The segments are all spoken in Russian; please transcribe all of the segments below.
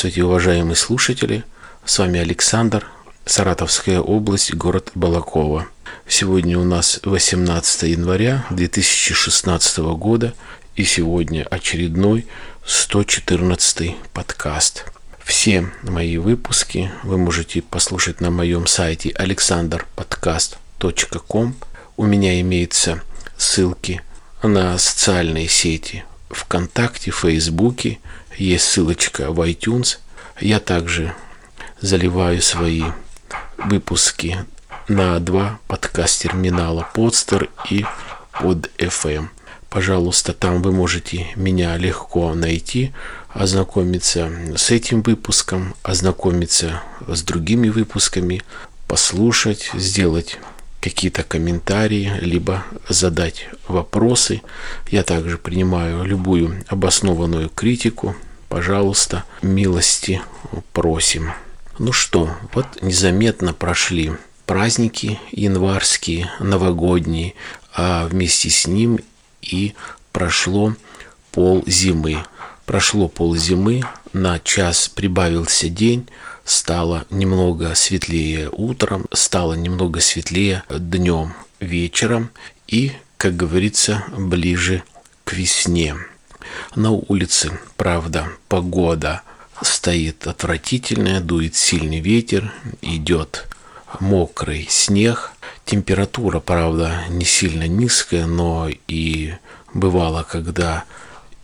Здравствуйте, уважаемые слушатели. С вами Александр, Саратовская область, город Балакова. Сегодня у нас 18 января 2016 года, и сегодня очередной 114 подкаст. Все мои выпуски вы можете послушать на моем сайте alexanderpodcast.com. У меня имеются ссылки на социальные сети ВКонтакте, Фейсбуке, есть ссылочка в iTunes. Я также заливаю свои выпуски на два подкаст-терминала Podster и под FM. Пожалуйста, там вы можете меня легко найти, ознакомиться с этим выпуском, ознакомиться с другими выпусками, послушать, сделать какие-то комментарии, либо задать вопросы. Я также принимаю любую обоснованную критику. Пожалуйста, милости просим. Ну что, вот незаметно прошли праздники январские, новогодние, а вместе с ним и прошло пол зимы. Прошло пол зимы, на час прибавился день, стало немного светлее утром, стало немного светлее днем, вечером и, как говорится, ближе к весне. На улице, правда, погода стоит отвратительная, дует сильный ветер, идет мокрый снег. Температура, правда, не сильно низкая, но и бывало, когда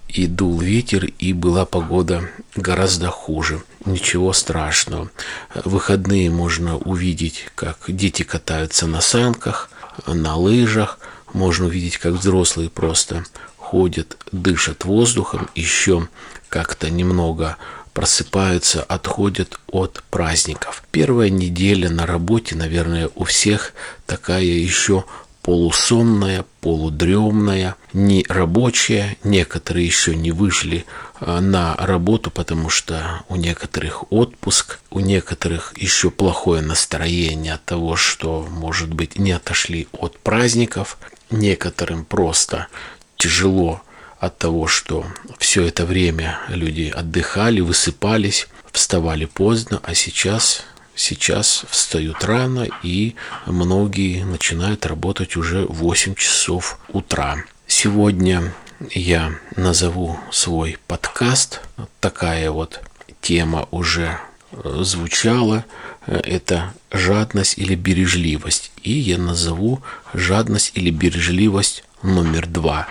и дул ветер, и была погода гораздо хуже. Ничего страшного. В выходные можно увидеть, как дети катаются на санках, на лыжах. Можно увидеть, как взрослые просто ходят, дышат воздухом, еще как-то немного просыпаются, отходят от праздников. Первая неделя на работе, наверное, у всех такая еще полусонная, полудремная, не рабочая. Некоторые еще не вышли а, на работу, потому что у некоторых отпуск, у некоторых еще плохое настроение от того, что, может быть, не отошли от праздников. Некоторым просто тяжело от того, что все это время люди отдыхали, высыпались, вставали поздно, а сейчас сейчас встают рано и многие начинают работать уже в 8 часов утра. Сегодня я назову свой подкаст. Такая вот тема уже э, звучала. Это жадность или бережливость. И я назову жадность или бережливость номер два.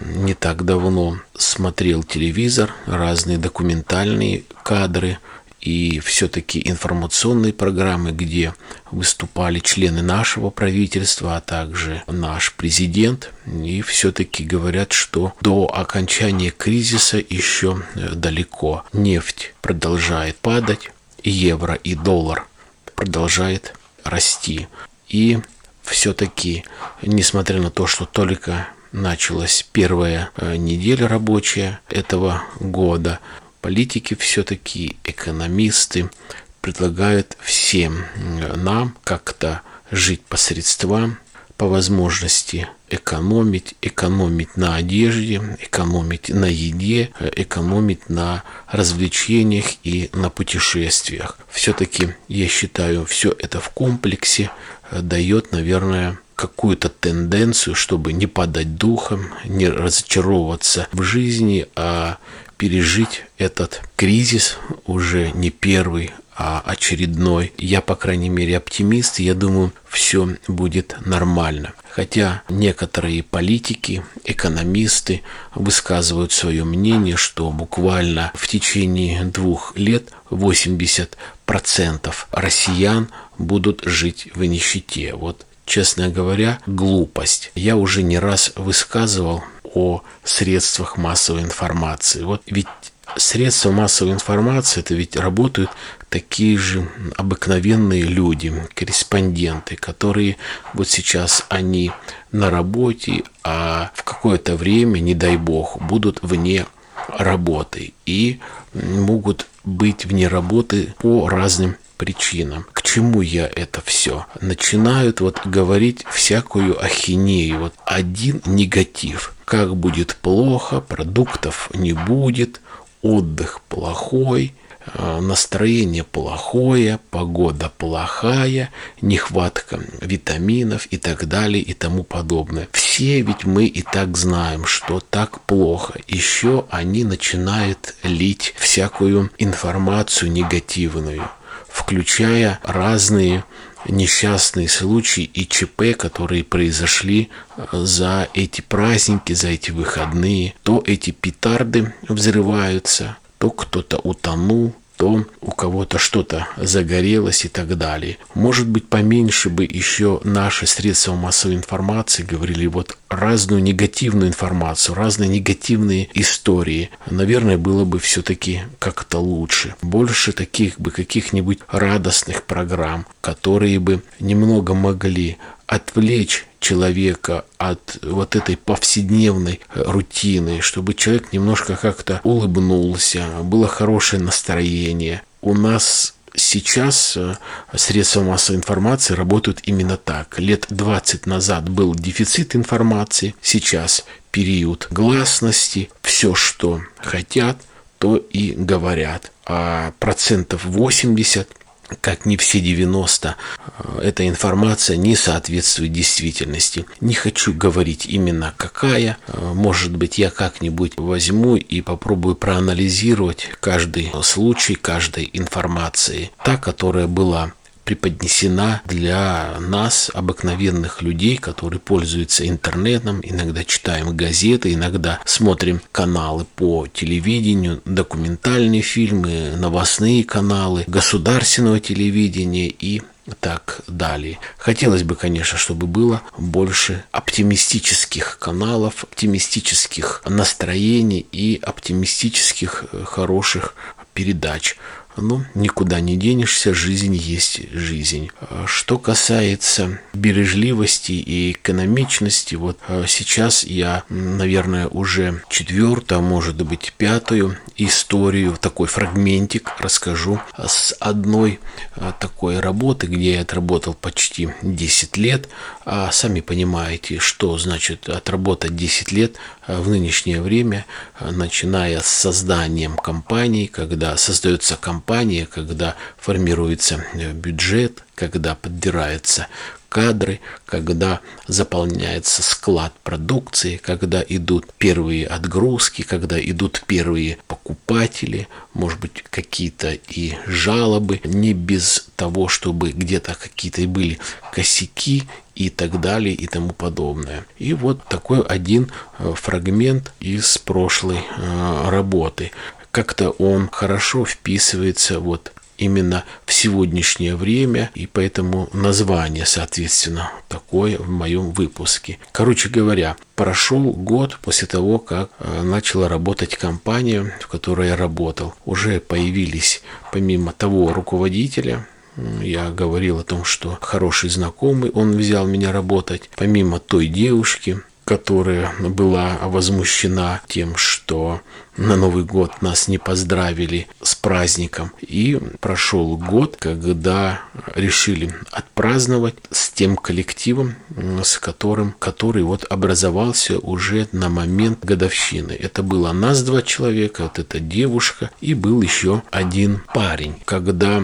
Не так давно смотрел телевизор, разные документальные кадры – и все-таки информационные программы, где выступали члены нашего правительства, а также наш президент. И все-таки говорят, что до окончания кризиса еще э, далеко. Нефть продолжает падать, евро и доллар продолжает расти. И все-таки, несмотря на то, что только началась первая э, неделя рабочая этого года, политики все-таки, экономисты предлагают всем нам как-то жить по средствам, по возможности экономить, экономить на одежде, экономить на еде, экономить на развлечениях и на путешествиях. Все-таки, я считаю, все это в комплексе дает, наверное, какую-то тенденцию, чтобы не падать духом, не разочаровываться в жизни, а пережить этот кризис уже не первый, очередной. Я, по крайней мере, оптимист, я думаю, все будет нормально. Хотя некоторые политики, экономисты высказывают свое мнение, что буквально в течение двух лет 80% россиян будут жить в нищете. Вот честно говоря, глупость. Я уже не раз высказывал о средствах массовой информации. Вот ведь средства массовой информации, это ведь работают такие же обыкновенные люди, корреспонденты, которые вот сейчас они на работе, а в какое-то время, не дай бог, будут вне работы и могут быть вне работы по разным причинам. К чему я это все? Начинают вот говорить всякую ахинею. Вот один негатив. Как будет плохо, продуктов не будет, отдых плохой, настроение плохое, погода плохая, нехватка витаминов и так далее и тому подобное. Все ведь мы и так знаем, что так плохо. Еще они начинают лить всякую информацию негативную, включая разные несчастные случаи и ЧП, которые произошли э, за эти праздники, за эти выходные. То эти петарды взрываются, то кто-то утонул, то у кого-то что-то загорелось и так далее. Может быть, поменьше бы еще наши средства массовой информации говорили вот разную негативную информацию, разные негативные истории. Наверное, было бы все-таки как-то лучше. Больше таких бы каких-нибудь радостных программ, которые бы немного могли отвлечь человека от вот этой повседневной рутины, чтобы человек немножко как-то улыбнулся, было хорошее настроение. У нас сейчас э, средства массовой информации работают именно так. Лет 20 назад был дефицит информации, сейчас период гласности, все, что хотят, то и говорят. А процентов 80 как не все 90, э, эта информация не соответствует действительности. Не хочу говорить именно какая. Э, может быть, я как-нибудь возьму и попробую проанализировать каждый случай, каждой информации. Та, которая была преподнесена для нас, обыкновенных людей, которые пользуются интернетом, иногда читаем газеты, иногда смотрим каналы по телевидению, документальные фильмы, новостные каналы, государственного телевидения и так далее. Хотелось бы, конечно, чтобы было больше оптимистических каналов, оптимистических настроений и оптимистических э, хороших передач. Ну, никуда не денешься, жизнь есть жизнь. А что касается бережливости и экономичности, вот а, сейчас я, наверное, уже четвертую, а может быть пятую историю, такой фрагментик расскажу с одной такой работы, где я отработал почти 10 лет. А сами понимаете, что значит отработать 10 лет в нынешнее время, начиная с созданием компании, когда создается компания, компания, когда формируется э, бюджет, когда подбираются кадры, когда заполняется склад продукции, когда идут первые отгрузки, когда идут первые покупатели, может быть, какие-то и жалобы, не без того, чтобы где-то какие-то были косяки и так далее и тому подобное. И вот такой один э, фрагмент из прошлой э, работы как-то он хорошо вписывается вот именно в сегодняшнее время, и поэтому название, соответственно, такое в моем выпуске. Короче говоря, прошел год после того, как э, начала работать компания, в которой я работал. Уже появились, помимо того руководителя, я говорил о том, что хороший знакомый, он взял меня работать. Помимо той девушки, которая была возмущена тем, что на Новый год нас не поздравили с праздником. И прошел год, когда решили отпраздновать с тем коллективом, с которым, который вот образовался уже на момент годовщины. Это было нас два человека, вот эта девушка и был еще один парень. Когда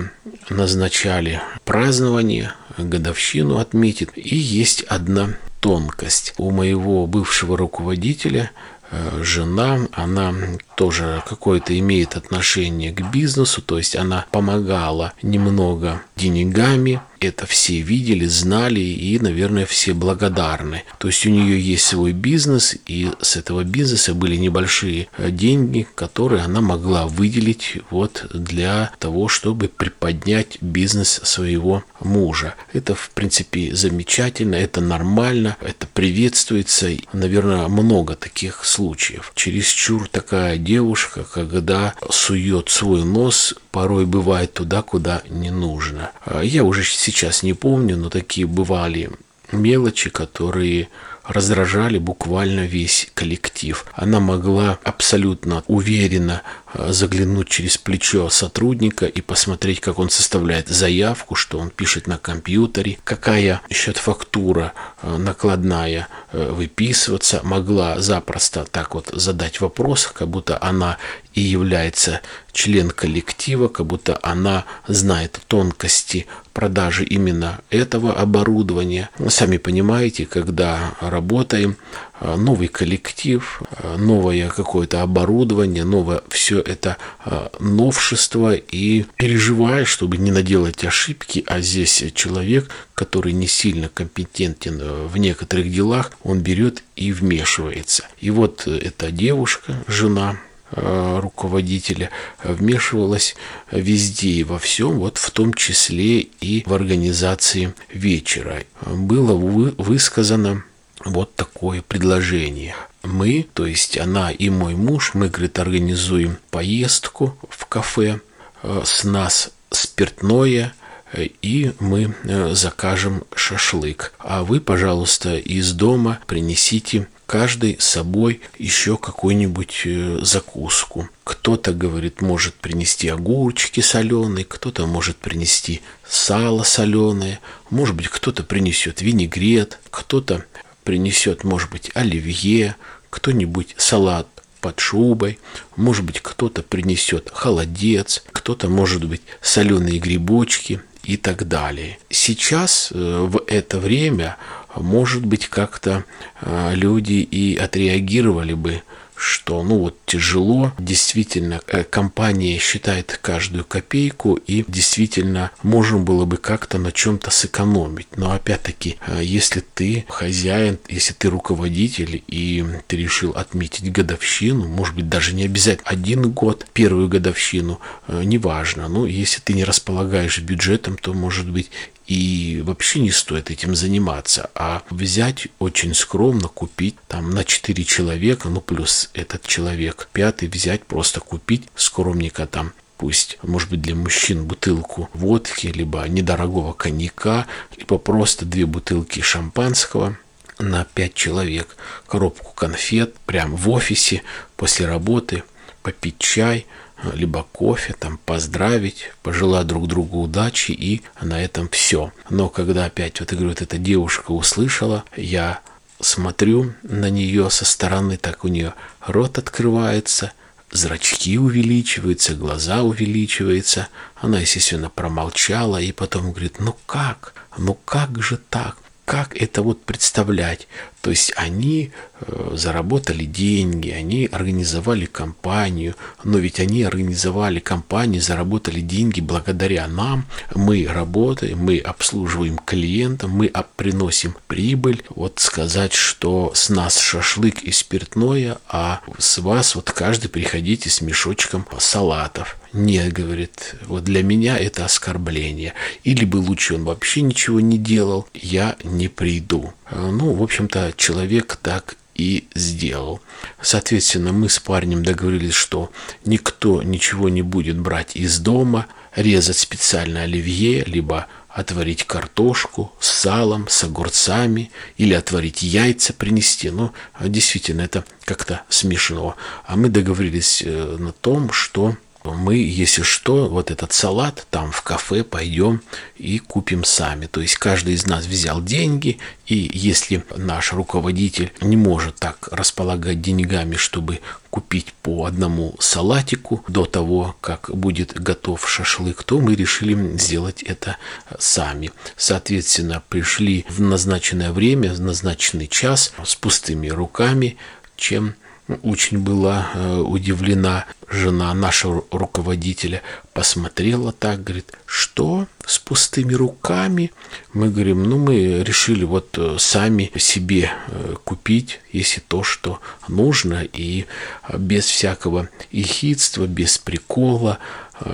назначали празднование, годовщину отметит, и есть одна тонкость. У моего бывшего руководителя Э, жена, она тоже какое-то имеет отношение к бизнесу, то есть она помогала немного деньгами, это все видели, знали и, наверное, все благодарны. То есть у нее есть свой бизнес, и с этого бизнеса были небольшие э, деньги, которые она могла выделить вот для того, чтобы приподнять бизнес своего мужа. Это, в принципе, замечательно, это нормально, это приветствуется. Наверное, много таких случаев. Чересчур такая девушка, когда сует свой нос, порой бывает туда, куда не нужно. А я уже сейчас не помню, но такие бывали мелочи, которые раздражали буквально весь коллектив. Она могла абсолютно уверенно э, заглянуть через плечо сотрудника и посмотреть, как он составляет заявку, что он пишет на компьютере, какая счет-фактура э, накладная э, выписываться, могла запросто так вот задать вопрос, как будто она и является член коллектива, как будто она знает тонкости продажи именно этого оборудования. Сами понимаете, когда работаем, а, новый коллектив, а, новое какое-то оборудование, новое все это а, новшество и переживаешь, чтобы не наделать ошибки, а здесь человек, который не сильно компетентен в некоторых делах, он берет и вмешивается. И вот эта девушка, жена Э, руководителя вмешивалась везде и во всем, вот в том числе и в организации вечера. Было высказано вот такое предложение. Мы, то есть она и мой муж, мы, говорит, организуем поездку в кафе, э, с нас спиртное, э, и мы закажем шашлык. А вы, пожалуйста, из дома принесите каждый с собой еще какую-нибудь э, закуску. Кто-то, говорит, может принести огурчики соленые, кто-то может принести сало соленое, может быть, кто-то принесет винегрет, кто-то принесет, может быть, оливье, кто-нибудь салат под шубой, может быть, кто-то принесет холодец, кто-то, может быть, соленые грибочки и так далее. Сейчас, э, в это время, может быть, как-то а, люди и отреагировали бы что ну вот тяжело, действительно э, компания считает каждую копейку и действительно можно было бы как-то на чем-то сэкономить. Но опять-таки, э, если ты хозяин, если ты руководитель и ты решил отметить годовщину, может быть даже не обязательно один год, первую годовщину, э, неважно. Ну, если ты не располагаешь бюджетом, то может быть и вообще не стоит этим заниматься, а взять очень скромно, купить там на 4 человека, ну плюс этот человек, пятый взять, просто купить скромненько там пусть, может быть, для мужчин бутылку водки, либо недорогого коньяка, либо просто две бутылки шампанского на пять человек, коробку конфет прямо в офисе после работы, попить чай – либо кофе, там поздравить, пожелать друг другу удачи и на этом все. Но когда опять, вот я говорю, вот эта девушка услышала, я смотрю на нее со стороны, так у нее рот открывается, зрачки увеличиваются, глаза увеличиваются. Она, естественно, промолчала и потом говорит, ну как, ну как же так? Как это вот представлять? То есть они э, заработали деньги, они организовали компанию, но ведь они организовали компанию, заработали деньги благодаря нам. Мы работаем, мы обслуживаем клиента, мы приносим прибыль. Вот сказать, что с нас шашлык и спиртное, а с вас вот каждый приходите с мешочком салатов. Нет, говорит, вот для меня это оскорбление. Или бы лучше он вообще ничего не делал, я не приду. Ну, в общем-то, человек так и сделал. Соответственно, мы с парнем договорились, что никто ничего не будет брать из дома, резать специально оливье, либо отварить картошку с салом, с огурцами или отварить яйца принести. Ну, действительно, это как-то смешно. А мы договорились э, на том, что мы, если что, вот этот салат там в кафе пойдем и купим сами. То есть каждый из нас взял деньги, и если наш руководитель не может так располагать деньгами, чтобы купить по одному салатику до того, как будет готов шашлык, то мы решили сделать это сами. Соответственно, пришли в назначенное время, в назначенный час с пустыми руками, чем очень была э, удивлена жена нашего руководителя. Посмотрела так, говорит, что с пустыми руками? Мы говорим, ну мы решили вот э, сами себе э, купить, если то, что нужно, и без всякого ихидства, без прикола,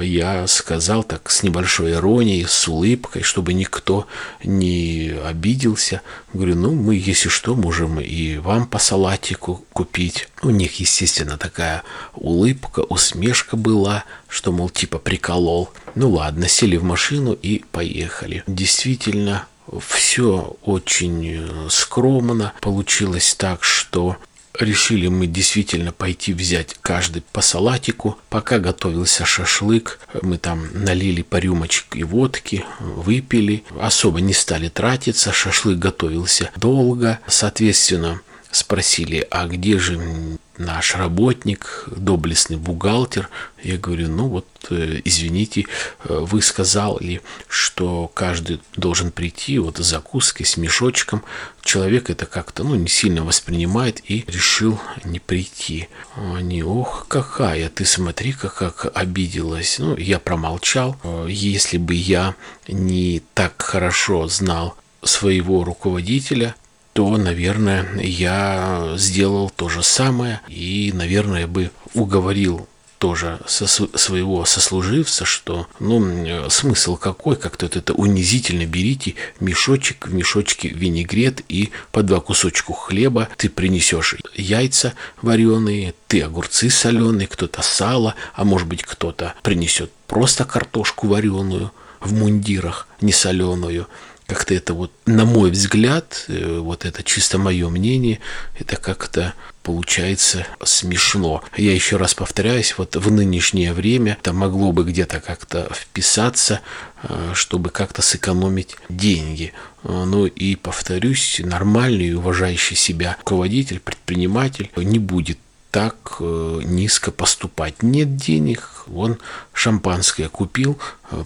я сказал так с небольшой иронией, с улыбкой, чтобы никто не обиделся. Говорю, ну, мы, если что, можем и вам по салатику купить. У них, естественно, такая улыбка, усмешка была, что, мол, типа приколол. Ну ладно, сели в машину и поехали. Действительно, все очень скромно. Получилось так, что решили мы действительно пойти взять каждый по салатику. Пока готовился шашлык, мы там налили по рюмочке водки, выпили. Особо не стали тратиться, шашлык готовился долго. Соответственно, спросили, а где же наш работник, доблестный бухгалтер? Я говорю, ну вот, э, извините, э, вы сказали, что каждый должен прийти вот с закуской, с мешочком. Человек это как-то, ну, не сильно воспринимает и решил не прийти. Они, ох, какая, ты смотри-ка, как обиделась. Ну, я промолчал. Э, если бы я не так хорошо знал своего руководителя, то, наверное, я сделал то же самое и, наверное, бы уговорил тоже со своего сослуживца, что, ну, смысл какой, как-то это унизительно, берите мешочек, в мешочке винегрет и по два кусочку хлеба, ты принесешь яйца вареные, ты огурцы соленые, кто-то сало, а может быть кто-то принесет просто картошку вареную в мундирах, не соленую, как-то это вот, на мой взгляд, э, вот это чисто мое мнение, это как-то получается смешно. Я еще раз повторяюсь, вот в нынешнее время это могло бы где-то как-то вписаться, э, чтобы как-то сэкономить деньги. Э, ну и повторюсь, нормальный и уважающий себя руководитель, предприниматель не будет так низко поступать. Нет денег, он шампанское купил,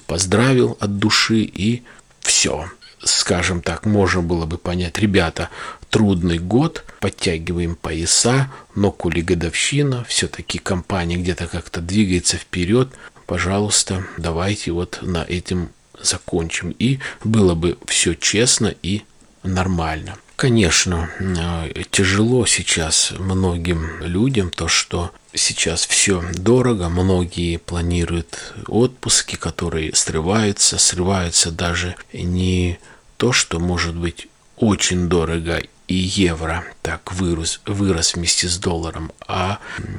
поздравил от души и все скажем так, можно было бы понять, ребята, трудный год, подтягиваем пояса, но коли годовщина, все-таки компания где-то как-то двигается вперед, пожалуйста, давайте вот на этом закончим. И было бы все честно и нормально. Конечно, э, тяжело сейчас многим людям то, что сейчас все дорого, многие планируют отпуски, которые срываются, срываются даже не то, что может быть очень дорого и евро так вырос, вырос вместе с долларом, а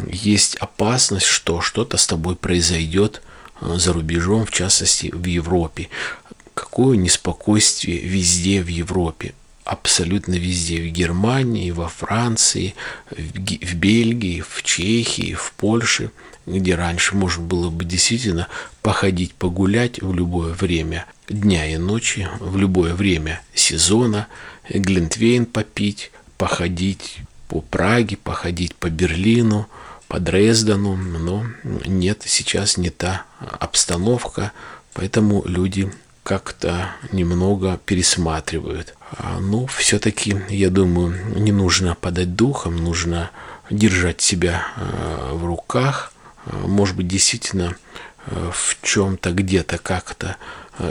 есть опасность, что что-то с тобой произойдет э, за рубежом, в частности в Европе. Какое неспокойствие везде в Европе абсолютно везде, в Германии, во Франции, в Бельгии, в Чехии, в Польше, где раньше можно было бы действительно походить, погулять в любое время дня и ночи, в любое время сезона, глинтвейн попить, походить по Праге, походить по Берлину, по Дрездену, но нет, сейчас не та обстановка, поэтому люди как-то немного пересматривают. А, ну, все-таки, я думаю, не нужно подать духом, нужно держать себя а, в руках, а, может быть, действительно в чем-то где-то как-то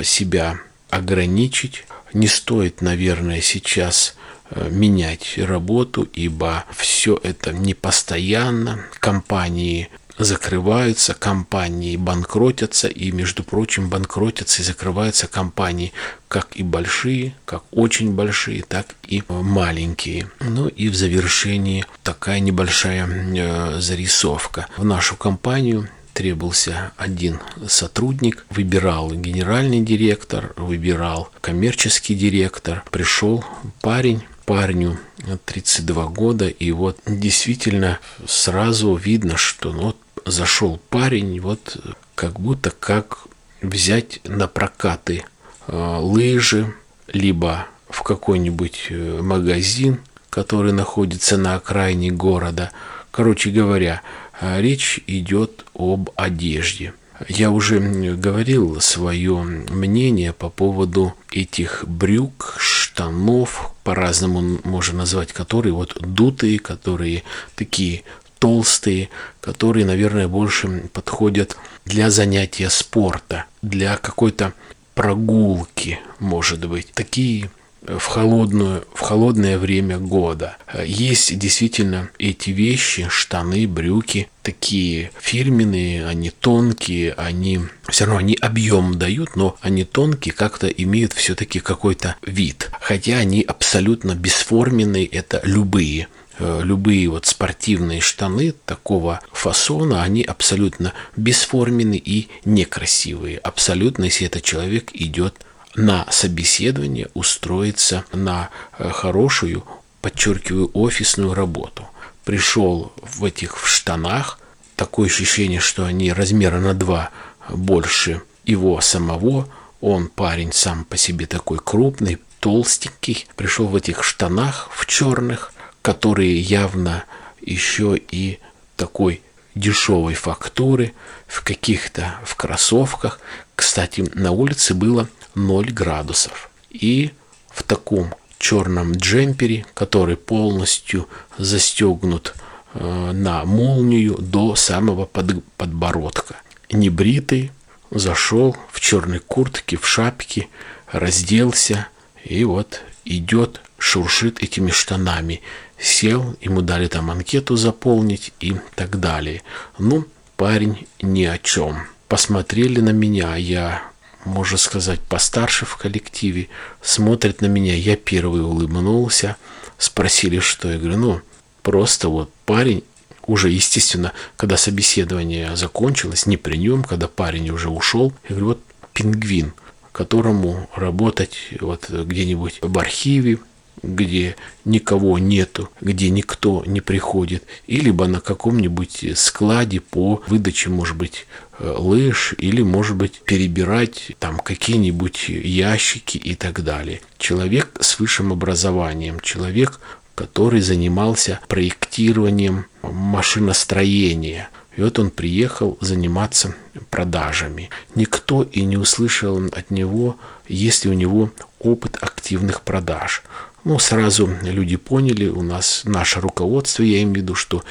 себя ограничить. Не стоит, наверное, сейчас менять работу, ибо все это не постоянно. Компании закрываются компании, банкротятся, и, между прочим, банкротятся и закрываются компании, как и большие, как очень большие, так и маленькие. Ну и в завершении такая небольшая э, зарисовка. В нашу компанию требовался один сотрудник, выбирал генеральный директор, выбирал коммерческий директор. Пришел парень, парню 32 года, и вот действительно сразу видно, что ну, вот зашел парень, вот как будто как взять на прокаты э, лыжи, либо в какой-нибудь э, магазин, который находится на окраине города. Короче говоря, э, речь идет об одежде. Я уже говорил свое мнение по поводу этих брюк, штанов, по-разному можно назвать, которые вот дутые, которые такие толстые, которые, наверное, больше подходят для занятия спорта, для какой-то прогулки, может быть. Такие в, холодную, в холодное время года. Есть действительно эти вещи, штаны, брюки, такие фирменные, они тонкие, они все равно они объем дают, но они тонкие, как-то имеют все-таки какой-то вид. Хотя они абсолютно бесформенные, это любые любые вот спортивные штаны такого фасона, они абсолютно бесформенные и некрасивые. Абсолютно, если этот человек идет на собеседование устроиться на э, хорошую, подчеркиваю, офисную работу. Пришел в этих в штанах, такое ощущение, что они размера на два больше его самого. Он парень сам по себе такой крупный, толстенький, пришел в этих штанах в черных, которые явно еще и такой дешевой фактуры, в каких-то в кроссовках. Кстати, на улице было 0 градусов. И в таком черном джемпере, который полностью застегнут э, на молнию до самого под, подбородка. Небритый, зашел в черной куртке, в шапке, разделся и вот идет, шуршит этими штанами. Сел, ему дали там анкету заполнить и так далее. Ну, парень ни о чем. Посмотрели на меня, я, можно сказать, постарше в коллективе, смотрят на меня, я первый улыбнулся, спросили, что. Я говорю, ну, просто вот парень уже, естественно, когда собеседование закончилось, не при нем, когда парень уже ушел, я говорю, вот пингвин, которому работать вот где-нибудь в архиве, где никого нету, где никто не приходит, и либо на каком-нибудь складе по выдаче, может быть, э, лыж, или, может быть, перебирать там какие-нибудь ящики и так далее. Человек с высшим образованием, человек, который занимался проектированием машиностроения. И вот он приехал заниматься продажами. Никто и не услышал от него, есть ли у него опыт активных продаж. Ну, сразу люди поняли, у нас наше руководство, я имею в виду, что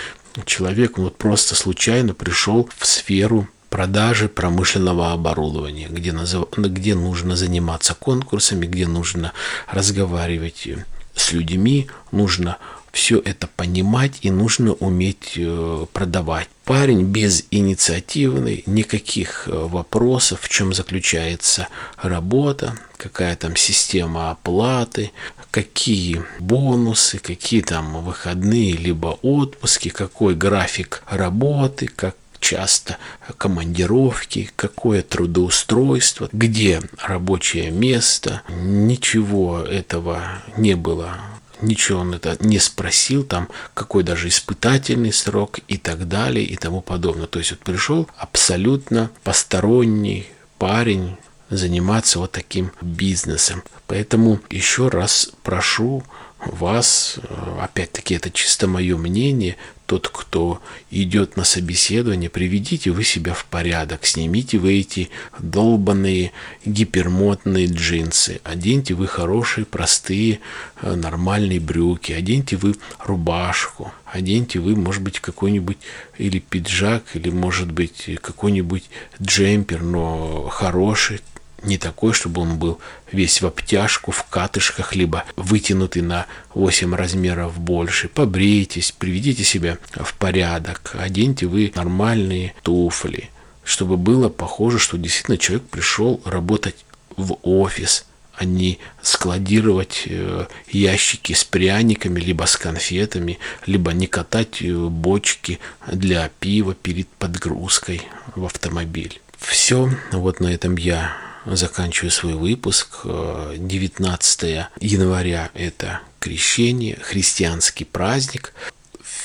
человек вот просто случайно пришел в сферу продажи промышленного оборудования, где, назов... где нужно заниматься конкурсами, где нужно разговаривать с людьми, нужно все это понимать и нужно уметь э, продавать. Парень без инициативный, никаких э, вопросов, в чем заключается работа, какая там система оплаты, какие бонусы, какие там выходные, либо отпуски, какой график работы, как часто командировки, какое трудоустройство, где рабочее место. Ничего этого не было ничего он это не спросил, там какой даже испытательный срок и так далее и тому подобное. То есть вот пришел абсолютно посторонний парень заниматься вот таким бизнесом. Поэтому еще раз прошу вас, э, опять-таки это чисто мое мнение, тот, кто идет на собеседование, приведите вы себя в порядок, снимите вы эти долбанные гипермотные джинсы, оденьте вы хорошие, простые, э, нормальные брюки, оденьте вы рубашку, оденьте вы, может быть, какой-нибудь или пиджак, или, может быть, какой-нибудь джемпер, но хороший, не такой, чтобы он был весь в обтяжку, в катышках, либо вытянутый на 8 размеров больше. Побрейтесь, приведите себя в порядок, оденьте вы нормальные туфли, чтобы было похоже, что действительно человек пришел работать в офис, а не складировать э, ящики с пряниками, либо с конфетами, либо не катать э, бочки для пива перед подгрузкой в автомобиль. Все, вот на этом я заканчиваю свой выпуск. 19 января – это крещение, христианский праздник.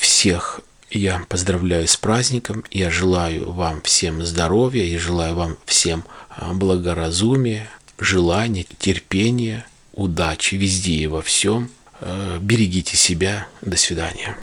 Всех я поздравляю с праздником. Я желаю вам всем здоровья, я желаю вам всем а, благоразумия, желания, терпения, удачи везде и во всем. Э, берегите себя. До свидания.